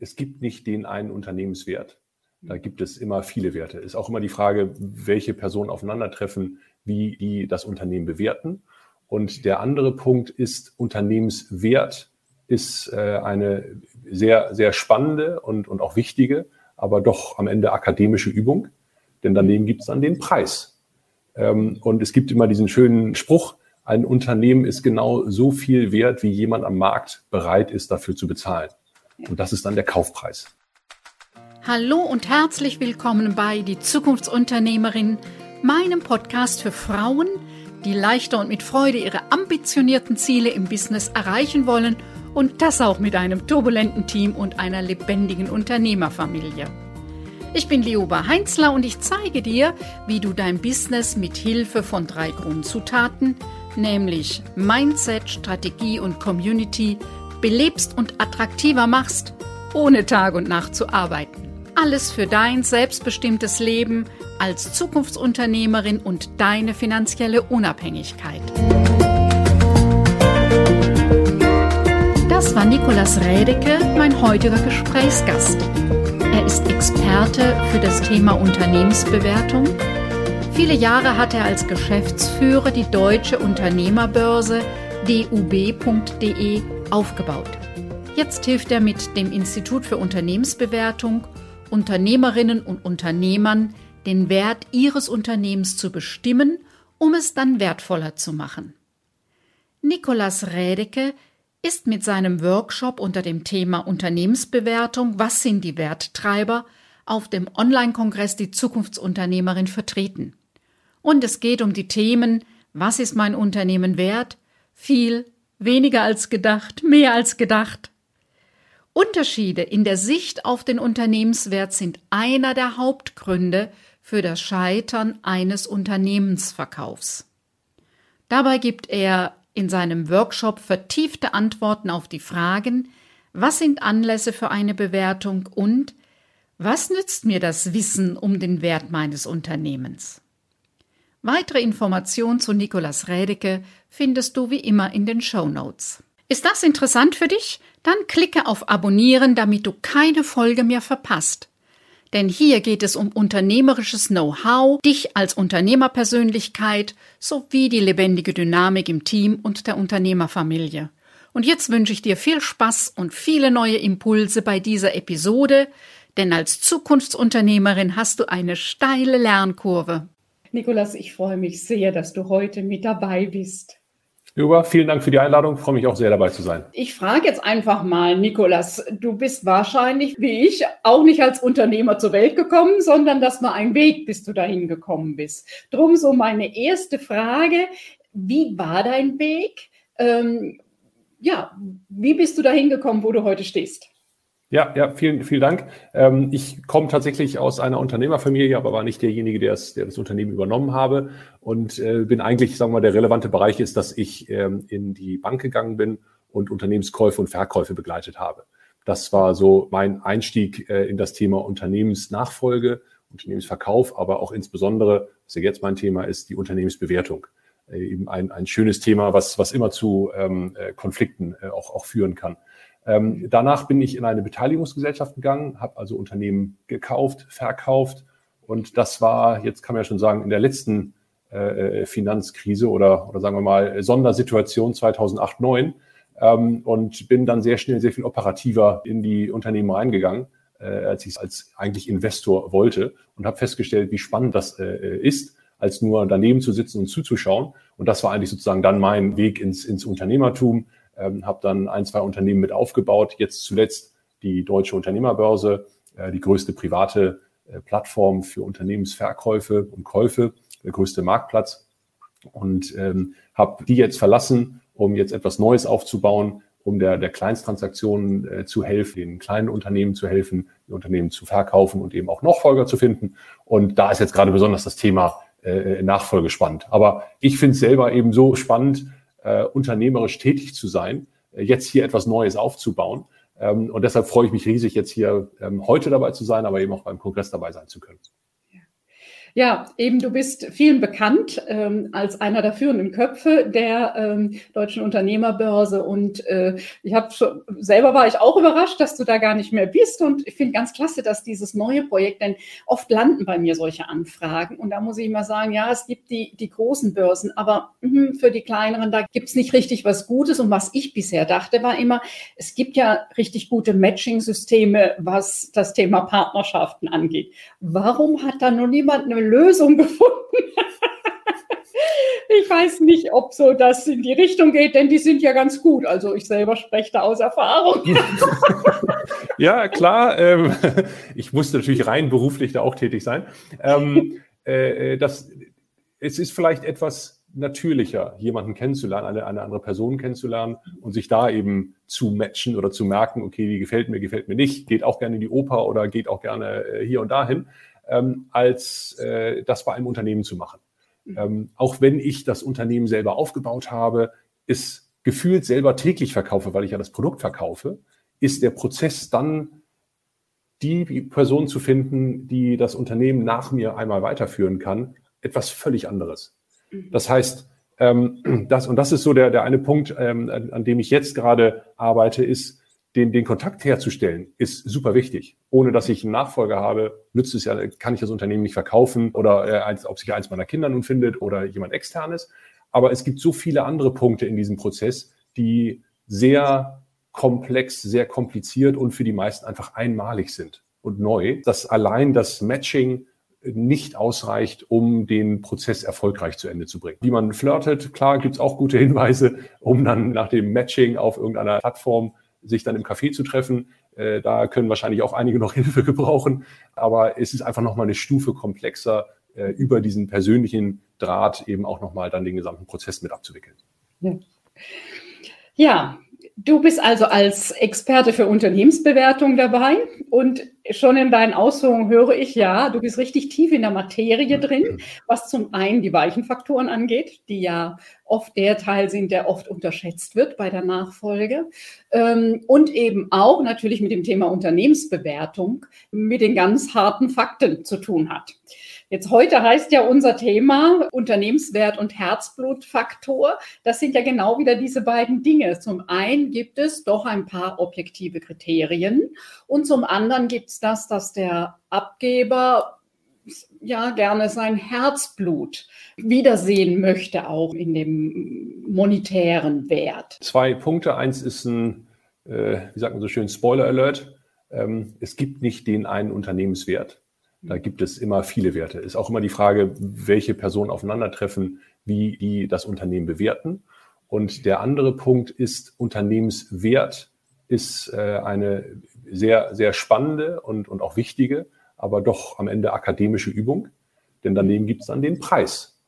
es gibt nicht den einen Unternehmenswert. Da gibt es immer viele Werte. Ist auch immer die Frage, welche Personen aufeinandertreffen, wie die das Unternehmen bewerten. Und der andere Punkt ist Unternehmenswert ist äh, eine sehr, sehr spannende und, und auch wichtige, aber doch am Ende akademische Übung. Denn daneben gibt es dann den Preis. Ähm, und es gibt immer diesen schönen Spruch, ein Unternehmen ist genau so viel wert, wie jemand am Markt bereit ist, dafür zu bezahlen. Und das ist dann der Kaufpreis. Hallo und herzlich willkommen bei Die Zukunftsunternehmerin, meinem Podcast für Frauen, die leichter und mit Freude ihre ambitionierten Ziele im Business erreichen wollen und das auch mit einem turbulenten Team und einer lebendigen Unternehmerfamilie. Ich bin Lioba Heinzler und ich zeige dir, wie du dein Business mit Hilfe von drei Grundzutaten – nämlich Mindset, Strategie und Community, belebst und attraktiver machst, ohne Tag und Nacht zu arbeiten. Alles für dein selbstbestimmtes Leben als Zukunftsunternehmerin und deine finanzielle Unabhängigkeit. Das war Nikolas Rädecke, mein heutiger Gesprächsgast. Er ist Experte für das Thema Unternehmensbewertung Viele Jahre hat er als Geschäftsführer die deutsche Unternehmerbörse dub.de aufgebaut. Jetzt hilft er mit dem Institut für Unternehmensbewertung Unternehmerinnen und Unternehmern, den Wert ihres Unternehmens zu bestimmen, um es dann wertvoller zu machen. Nikolas Rädecke ist mit seinem Workshop unter dem Thema Unternehmensbewertung Was sind die Werttreiber auf dem Online-Kongress Die Zukunftsunternehmerin vertreten. Und es geht um die Themen, was ist mein Unternehmen wert? Viel, weniger als gedacht, mehr als gedacht. Unterschiede in der Sicht auf den Unternehmenswert sind einer der Hauptgründe für das Scheitern eines Unternehmensverkaufs. Dabei gibt er in seinem Workshop vertiefte Antworten auf die Fragen, was sind Anlässe für eine Bewertung und was nützt mir das Wissen um den Wert meines Unternehmens? Weitere Informationen zu Nikolaus Rädecke findest du wie immer in den Show Notes. Ist das interessant für dich? Dann klicke auf Abonnieren, damit du keine Folge mehr verpasst. Denn hier geht es um unternehmerisches Know-how, dich als Unternehmerpersönlichkeit sowie die lebendige Dynamik im Team und der Unternehmerfamilie. Und jetzt wünsche ich dir viel Spaß und viele neue Impulse bei dieser Episode, denn als Zukunftsunternehmerin hast du eine steile Lernkurve. Nikolas, ich freue mich sehr, dass du heute mit dabei bist. Juba, vielen Dank für die Einladung. Ich freue mich auch sehr dabei zu sein. Ich frage jetzt einfach mal, Nikolas, du bist wahrscheinlich wie ich auch nicht als Unternehmer zur Welt gekommen, sondern das war ein Weg, bis du dahin gekommen bist. Drum so meine erste Frage, wie war dein Weg? Ähm, ja, wie bist du dahin gekommen, wo du heute stehst? Ja, ja, vielen, vielen Dank. Ähm, ich komme tatsächlich aus einer Unternehmerfamilie, aber war nicht derjenige, der das, der das Unternehmen übernommen habe und äh, bin eigentlich, sagen wir mal, der relevante Bereich ist, dass ich ähm, in die Bank gegangen bin und Unternehmenskäufe und Verkäufe begleitet habe. Das war so mein Einstieg äh, in das Thema Unternehmensnachfolge, Unternehmensverkauf, aber auch insbesondere, was ja jetzt mein Thema ist, die Unternehmensbewertung. Äh, eben ein, ein schönes Thema, was, was immer zu ähm, äh, Konflikten äh, auch, auch führen kann. Ähm, danach bin ich in eine Beteiligungsgesellschaft gegangen, habe also Unternehmen gekauft, verkauft. Und das war, jetzt kann man ja schon sagen, in der letzten äh, Finanzkrise oder, oder sagen wir mal Sondersituation 2008, 2009 ähm, und bin dann sehr schnell sehr viel operativer in die Unternehmen reingegangen, äh, als ich es als eigentlich Investor wollte und habe festgestellt, wie spannend das äh, ist, als nur daneben zu sitzen und zuzuschauen. Und das war eigentlich sozusagen dann mein Weg ins, ins Unternehmertum, ähm, habe dann ein, zwei Unternehmen mit aufgebaut. Jetzt zuletzt die Deutsche Unternehmerbörse, äh, die größte private äh, Plattform für Unternehmensverkäufe und Käufe, der größte Marktplatz. Und ähm, habe die jetzt verlassen, um jetzt etwas Neues aufzubauen, um der, der Kleinsttransaktionen äh, zu helfen, den kleinen Unternehmen zu helfen, die Unternehmen zu verkaufen und eben auch Nachfolger zu finden. Und da ist jetzt gerade besonders das Thema äh, Nachfolge spannend. Aber ich finde es selber eben so spannend, äh, unternehmerisch tätig zu sein, äh, jetzt hier etwas Neues aufzubauen. Ähm, und deshalb freue ich mich riesig, jetzt hier ähm, heute dabei zu sein, aber eben auch beim Kongress dabei sein zu können. Ja, eben du bist vielen bekannt ähm, als einer der führenden Köpfe der ähm, deutschen Unternehmerbörse. Und äh, ich habe selber war ich auch überrascht, dass du da gar nicht mehr bist. Und ich finde ganz klasse, dass dieses neue Projekt, denn oft landen bei mir solche Anfragen. Und da muss ich immer sagen, ja, es gibt die, die großen Börsen, aber mh, für die kleineren, da gibt es nicht richtig was Gutes. Und was ich bisher dachte, war immer, es gibt ja richtig gute Matching-Systeme, was das Thema Partnerschaften angeht. Warum hat da noch niemand eine Lösung gefunden. ich weiß nicht, ob so das in die Richtung geht, denn die sind ja ganz gut. Also ich selber spreche da aus Erfahrung. ja, klar. Ähm, ich musste natürlich rein beruflich da auch tätig sein. Ähm, äh, das, es ist vielleicht etwas natürlicher, jemanden kennenzulernen, eine, eine andere Person kennenzulernen und sich da eben zu matchen oder zu merken, okay, die gefällt mir, gefällt mir nicht, geht auch gerne in die Oper oder geht auch gerne äh, hier und dahin ähm, als äh, das bei einem Unternehmen zu machen. Mhm. Ähm, auch wenn ich das Unternehmen selber aufgebaut habe, ist gefühlt selber täglich verkaufe, weil ich ja das Produkt verkaufe, ist der Prozess dann die Person zu finden, die das Unternehmen nach mir einmal weiterführen kann, etwas völlig anderes. Mhm. Das heißt, ähm, das, und das ist so der, der eine Punkt, ähm, an, an dem ich jetzt gerade arbeite, ist, den, den Kontakt herzustellen, ist super wichtig. Ohne dass ich einen Nachfolger habe, nützt es ja, kann ich das Unternehmen nicht verkaufen oder äh, ob sich eins meiner Kinder nun findet oder jemand externes. Aber es gibt so viele andere Punkte in diesem Prozess, die sehr komplex, sehr kompliziert und für die meisten einfach einmalig sind und neu, dass allein das Matching nicht ausreicht, um den Prozess erfolgreich zu Ende zu bringen. Wie man flirtet, klar, gibt es auch gute Hinweise, um dann nach dem Matching auf irgendeiner Plattform sich dann im Café zu treffen. Äh, da können wahrscheinlich auch einige noch Hilfe gebrauchen. Aber es ist einfach nochmal eine Stufe komplexer, äh, über diesen persönlichen Draht eben auch nochmal dann den gesamten Prozess mit abzuwickeln. Ja. ja, Du bist also als Experte für Unternehmensbewertung dabei und schon in deinen Ausführungen höre ich ja, du bist richtig tief in der Materie drin, was zum einen die weichen Faktoren angeht, die ja oft der Teil sind, der oft unterschätzt wird bei der Nachfolge ähm, und eben auch natürlich mit dem Thema Unternehmensbewertung mit den ganz harten Fakten zu tun hat. Jetzt heute heißt ja unser Thema Unternehmenswert und Herzblutfaktor. Das sind ja genau wieder diese beiden Dinge. Zum einen gibt es doch ein paar objektive Kriterien und zum anderen gibt es das, dass der Abgeber ja gerne sein Herzblut wiedersehen möchte, auch in dem monetären Wert. Zwei Punkte. Eins ist ein, äh, wie sagt man so schön, Spoiler Alert. Ähm, es gibt nicht den einen Unternehmenswert. Da gibt es immer viele Werte. Ist auch immer die Frage, welche Personen aufeinandertreffen, wie die das Unternehmen bewerten. Und der andere Punkt ist, Unternehmenswert ist äh, eine sehr, sehr spannende und, und auch wichtige, aber doch am Ende akademische Übung. Denn daneben gibt es dann den Preis.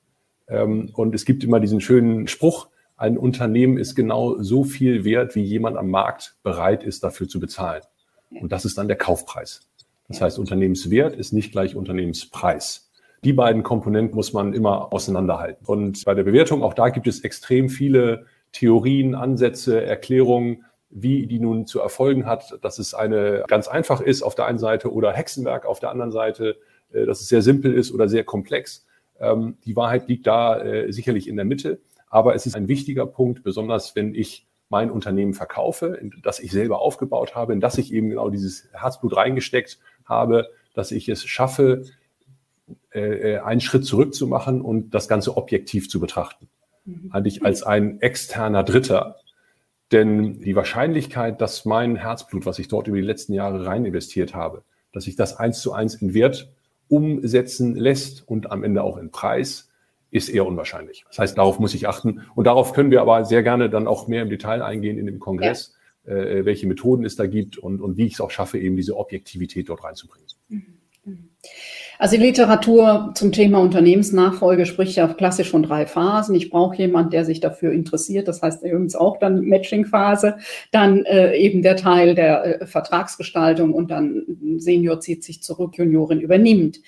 Ähm, und es gibt immer diesen schönen Spruch, ein Unternehmen ist genau so viel wert, wie jemand am Markt bereit ist, dafür zu bezahlen. Und das ist dann der Kaufpreis. Das heißt, Unternehmenswert ist nicht gleich Unternehmenspreis. Die beiden Komponenten muss man immer auseinanderhalten. Und bei der Bewertung, auch da gibt es extrem viele Theorien, Ansätze, Erklärungen, wie die nun zu erfolgen hat, dass es eine ganz einfach ist auf der einen Seite oder Hexenwerk auf der anderen Seite, äh, dass es sehr simpel ist oder sehr komplex. Ähm, die Wahrheit liegt da äh, sicherlich in der Mitte. Aber es ist ein wichtiger Punkt, besonders wenn ich mein Unternehmen verkaufe, das ich selber aufgebaut habe, in das ich eben genau dieses Herzblut reingesteckt habe, dass ich es schaffe, äh, äh, einen Schritt zurück zu machen und das Ganze objektiv zu betrachten. Mhm. Eigentlich als ein externer Dritter. Denn die Wahrscheinlichkeit, dass mein Herzblut, was ich dort über die letzten Jahre rein investiert habe, dass sich das eins zu eins in Wert umsetzen lässt und am Ende auch in Preis, ist eher unwahrscheinlich. Das heißt, darauf muss ich achten. Und darauf können wir aber sehr gerne dann auch mehr im Detail eingehen in dem Kongress. Ja äh, welche Methoden es da gibt und, und wie ich es auch schaffe, eben diese Objektivität dort reinzubringen. Also die Literatur zum Thema Unternehmensnachfolge spricht ja klassisch von drei Phasen. Ich brauche jemanden, der sich dafür interessiert. Das heißt übrigens auch dann Matching-Phase, dann äh, eben der Teil der äh, Vertragsgestaltung und dann Senior zieht sich zurück, Juniorin übernimmt.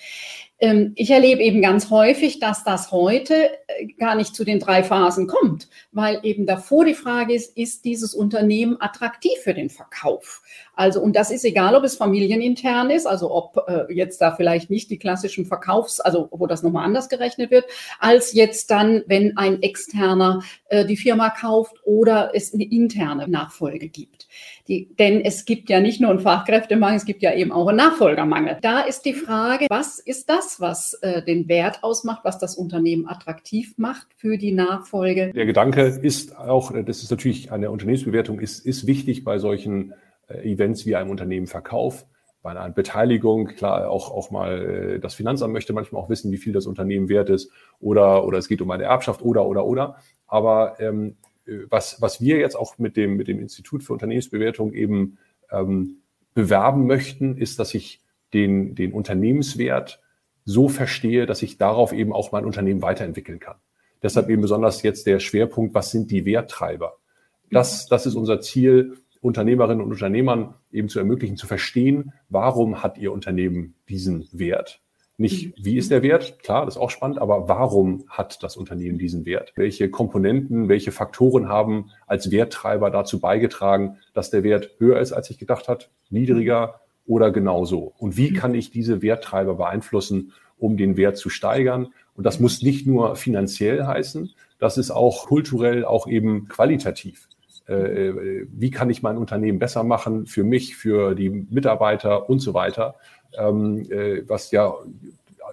Ähm, ich erlebe eben ganz häufig, dass das heute äh, gar nicht zu den drei Phasen kommt, weil eben davor die Frage ist, ist dieses Unternehmen attraktiv für den Verkauf? Also, und das ist egal, ob es familienintern ist, also ob äh, jetzt da vielleicht nicht die klassischen Verkaufs-, also wo das nochmal anders gerechnet wird, als jetzt dann, wenn ein externer äh, die Firma kauft oder es eine interne Nachfolge gibt. Die, denn es gibt ja nicht nur einen Fachkräftemangel, es gibt ja eben auch einen Nachfolgermangel. Da ist die Frage, was ist das, was äh, den Wert ausmacht, was das Unternehmen attraktiv macht für die Nachfolge? Der Gedanke ist auch, das ist natürlich eine Unternehmensbewertung, ist, ist wichtig bei solchen äh, Events wie einem Unternehmen Verkauf. Bei einer Beteiligung, klar, auch, auch mal äh, das Finanzamt möchte manchmal auch wissen, wie viel das Unternehmen wert ist oder, oder es geht um eine Erbschaft oder, oder, oder. Aber ähm, was, was wir jetzt auch mit dem, mit dem Institut für Unternehmensbewertung eben ähm, bewerben möchten, ist, dass ich den, den Unternehmenswert so verstehe, dass ich darauf eben auch mein Unternehmen weiterentwickeln kann. Deshalb eben besonders jetzt der Schwerpunkt, was sind die Werttreiber? Das, das ist unser Ziel, Unternehmerinnen und Unternehmern eben zu ermöglichen, zu verstehen, warum hat ihr Unternehmen diesen Wert? Nicht, wie ist der Wert? Klar, das ist auch spannend, aber warum hat das Unternehmen diesen Wert? Welche Komponenten, welche Faktoren haben als Werttreiber dazu beigetragen, dass der Wert höher ist, als ich gedacht hat, niedriger oder genauso? Und wie kann ich diese Werttreiber beeinflussen, um den Wert zu steigern? Und das muss nicht nur finanziell heißen, das ist auch kulturell, auch eben qualitativ. Äh, äh, wie kann ich mein Unternehmen besser machen für mich, für die Mitarbeiter und so weiter, ähm, äh, was ja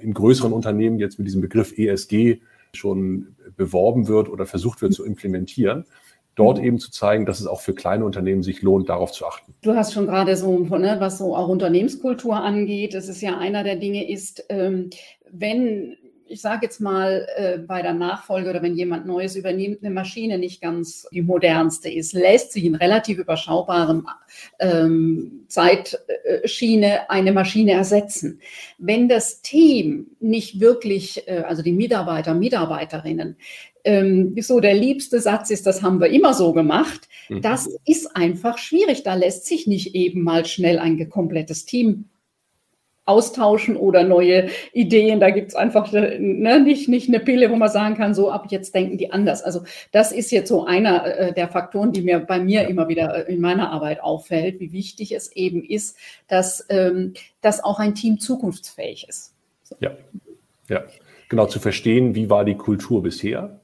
in größeren Unternehmen jetzt mit diesem Begriff ESG schon beworben wird oder versucht wird zu implementieren dort eben zu zeigen, dass es auch für kleine Unternehmen sich lohnt, darauf zu achten. Du hast schon gerade so, ne, was so auch Unternehmenskultur angeht, es ist ja einer der Dinge ist, ähm, wenn ich sage jetzt mal, äh, bei der Nachfolge oder wenn jemand Neues übernimmt, eine Maschine nicht ganz die modernste ist, lässt sich in relativ überschaubarem ähm, Zeitschiene eine Maschine ersetzen. Wenn das Team nicht wirklich, äh, also die Mitarbeiter, Mitarbeiterinnen, ähm, so der liebste Satz ist, das haben wir immer so gemacht. Mhm. Das ist einfach schwierig. Da lässt sich nicht eben mal schnell ein komplettes Team austauschen oder neue Ideen. Da gibt's einfach ne, nicht, nicht eine Pille, wo man sagen kann, so ab jetzt denken die anders. Also das ist jetzt so einer äh, der Faktoren, die mir bei mir immer wieder äh, in meiner Arbeit auffällt, wie wichtig es eben ist, dass, ähm, dass auch ein Team zukunftsfähig ist. So. Ja, ja. Genau, zu verstehen, wie war die Kultur bisher?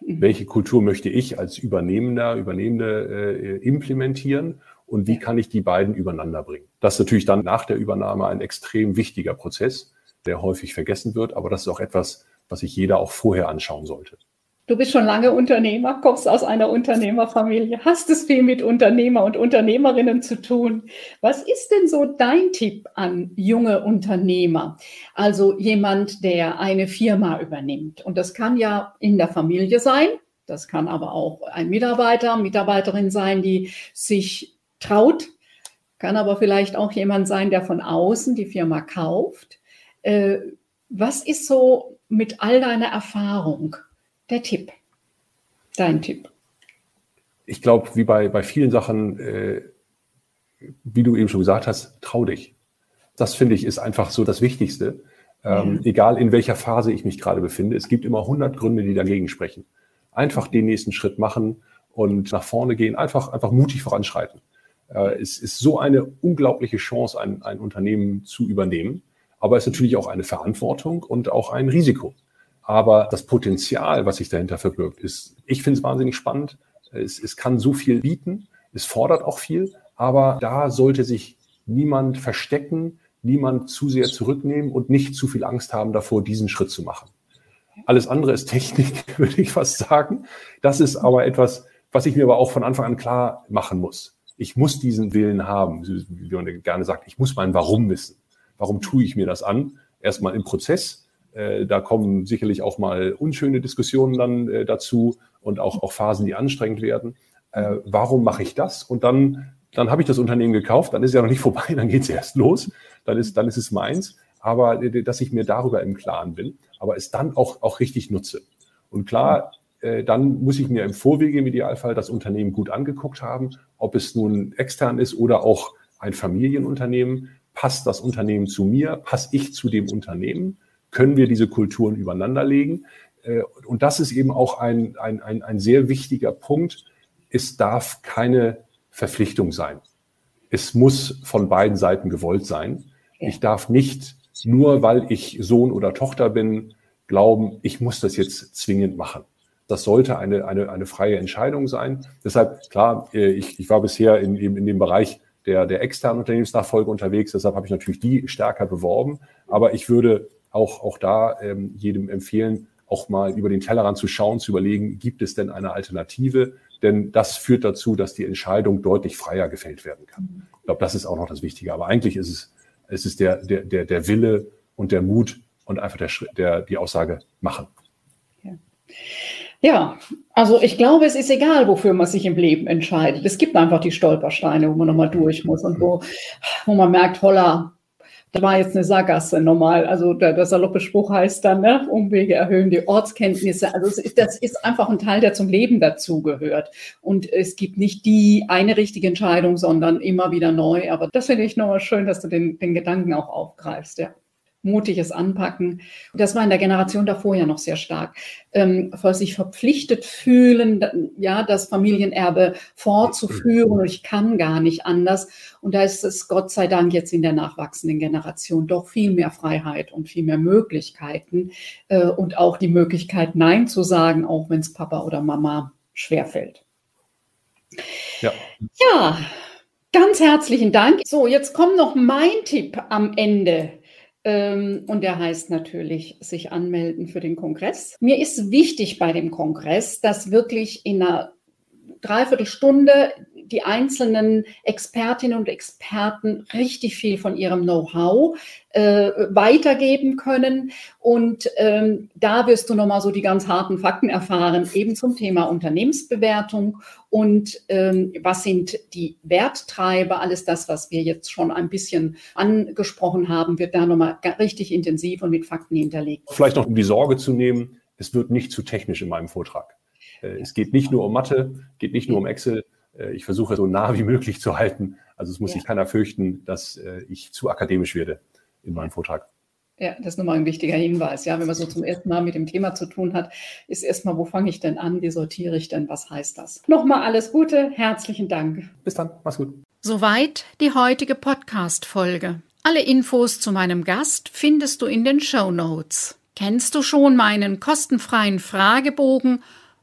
Mhm. Welche Kultur möchte ich als Übernehmender, Übernehmende äh, implementieren? Und wie kann ich die beiden übereinander bringen. Das ist natürlich dann nach der Übernahme ein extrem wichtiger Prozess, der häufig vergessen wird, aber das ist auch etwas, was sich jeder auch vorher anschauen sollte. Du bist schon lange Unternehmer, kommst aus einer Unternehmerfamilie, hast es viel mit Unternehmer und Unternehmerinnen zu tun. Was ist denn so dein Tipp an junge Unternehmer? Also jemand, der eine Firma übernimmt. Und das kann ja in der Familie sein. Das kann aber auch ein Mitarbeiter, Mitarbeiterin sein, die sich traut, kann aber vielleicht auch jemand sein, der von außen die Firma kauft. Äh, was ist so mit all deiner Erfahrung der Tipp, dein Tipp? Ich glaube, wie bei, bei vielen Sachen, äh, wie du eben schon gesagt hast, trau dich. Das finde ich ist einfach so das Wichtigste. Ähm, ja. Egal in welcher Phase ich mich gerade befinde, es gibt immer 100 Gründe, die dagegen sprechen. Einfach den nächsten Schritt machen und nach vorne gehen, einfach, einfach mutig voranschreiten. Äh, es ist so eine unglaubliche Chance, ein, ein Unternehmen zu übernehmen. Aber es ist natürlich auch eine Verantwortung und auch ein Risiko. Aber das Potenzial, was sich dahinter verbirgt, ist, ich finde es wahnsinnig spannend. Es, es kann so viel bieten. Es fordert auch viel. Aber da sollte sich niemand verstecken, niemand zu sehr zurücknehmen und nicht zu viel Angst haben davor, diesen Schritt zu machen. Alles andere ist Technik, würde ich fast sagen. Das ist aber etwas, was ich mir aber auch von Anfang an klar machen muss ich muss diesen Willen haben, wie man gerne sagt, ich muss mein Warum wissen. Warum tue ich mir das an? Erstmal im Prozess. Äh, da kommen sicherlich auch mal unschöne Diskussionen dann äh, dazu und auch, auch Phasen, die anstrengend werden. Äh, warum mache ich das? Und dann, dann habe ich das Unternehmen gekauft, dann ist es ja noch nicht vorbei, dann geht es erst los, dann ist, dann ist es meins. Aber dass ich mir darüber im Klaren bin, aber es dann auch, auch richtig nutze. Und klar, dann muss ich mir im Vorwege im Idealfall das Unternehmen gut angeguckt haben, ob es nun extern ist oder auch ein Familienunternehmen. Passt das Unternehmen zu mir? Passe ich zu dem Unternehmen? können wir diese Kulturen übereinander legen. Äh, und das ist eben auch ein, ein, ein, ein sehr wichtiger Punkt. Es darf keine Verpflichtung sein. Es muss von beiden Seiten gewollt sein. Ich darf nicht nur, weil ich Sohn oder Tochter bin, glauben, ich muss das jetzt zwingend machen. Das sollte eine, eine, eine freie Entscheidung sein. Deshalb, klar, äh, ich, ich war bisher in, in dem Bereich der, der externen Unternehmensnachfolge unterwegs. Deshalb habe ich natürlich die stärker beworben. Aber ich würde auch, auch da ähm, jedem empfehlen, auch mal über den Tellerrand zu schauen, zu überlegen, gibt es denn eine Alternative? Denn das führt dazu, dass die Entscheidung deutlich freier gefällt werden kann. Ich glaube, das ist auch noch das Wichtige. Aber eigentlich ist es, es ist der, der, der, der Wille und der Mut und einfach der, der, die Aussage machen. Ja. Ja, also ich glaube, es ist egal, wofür man sich im Leben entscheidet. Es gibt einfach die Stolpersteine, wo man nochmal durch muss und wo, wo man merkt, holla, da war jetzt eine Sackgasse normal. Also der, der saloppe Spruch heißt dann, ne, Umwege erhöhen die Ortskenntnisse. Also ist, das ist einfach ein Teil, der zum Leben dazugehört. Und es gibt nicht die eine richtige Entscheidung, sondern immer wieder neu. Aber das finde ich nochmal schön, dass du den, den Gedanken auch aufgreifst, ja mutiges Anpacken. Das war in der Generation davor ja noch sehr stark. Ähm, sich verpflichtet fühlen, ja, das Familienerbe fortzuführen und ich kann gar nicht anders. Und da ist es Gott sei Dank jetzt in der nachwachsenden Generation doch viel mehr Freiheit und viel mehr Möglichkeiten äh, und auch die Möglichkeit, Nein zu sagen, auch wenn es Papa oder Mama schwerfällt. Ja. Ja, ganz herzlichen Dank. So, jetzt kommt noch mein Tipp am Ende und der heißt natürlich, sich anmelden für den Kongress. Mir ist wichtig bei dem Kongress, dass wirklich in einer Dreiviertelstunde die einzelnen Expertinnen und Experten richtig viel von ihrem Know-how äh, weitergeben können. Und ähm, da wirst du nochmal so die ganz harten Fakten erfahren, eben zum Thema Unternehmensbewertung und ähm, was sind die Werttreiber. Alles das, was wir jetzt schon ein bisschen angesprochen haben, wird da nochmal richtig intensiv und mit Fakten hinterlegt. Vielleicht noch um die Sorge zu nehmen, es wird nicht zu technisch in meinem Vortrag. Äh, es geht nicht nur um Mathe, geht nicht nur um Excel. Äh, ich versuche so nah wie möglich zu halten. Also es muss ja. sich keiner fürchten, dass äh, ich zu akademisch werde in meinem Vortrag. Ja, das ist nochmal ein wichtiger Hinweis. Ja, wenn man so zum ersten Mal mit dem Thema zu tun hat, ist erstmal, wo fange ich denn an? Wie sortiere ich denn? Was heißt das? Nochmal alles Gute. Herzlichen Dank. Bis dann. Mach's gut. Soweit die heutige Podcast-Folge. Alle Infos zu meinem Gast findest du in den Show Notes. Kennst du schon meinen kostenfreien Fragebogen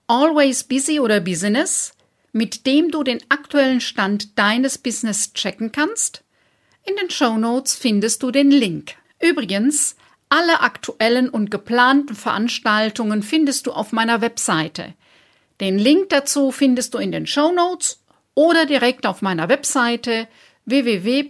Always Busy oder Business, mit dem du den aktuellen Stand deines Business checken kannst? In den Show Notes findest du den Link. Übrigens, alle aktuellen und geplanten Veranstaltungen findest du auf meiner Webseite. Den Link dazu findest du in den Show Notes oder direkt auf meiner Webseite www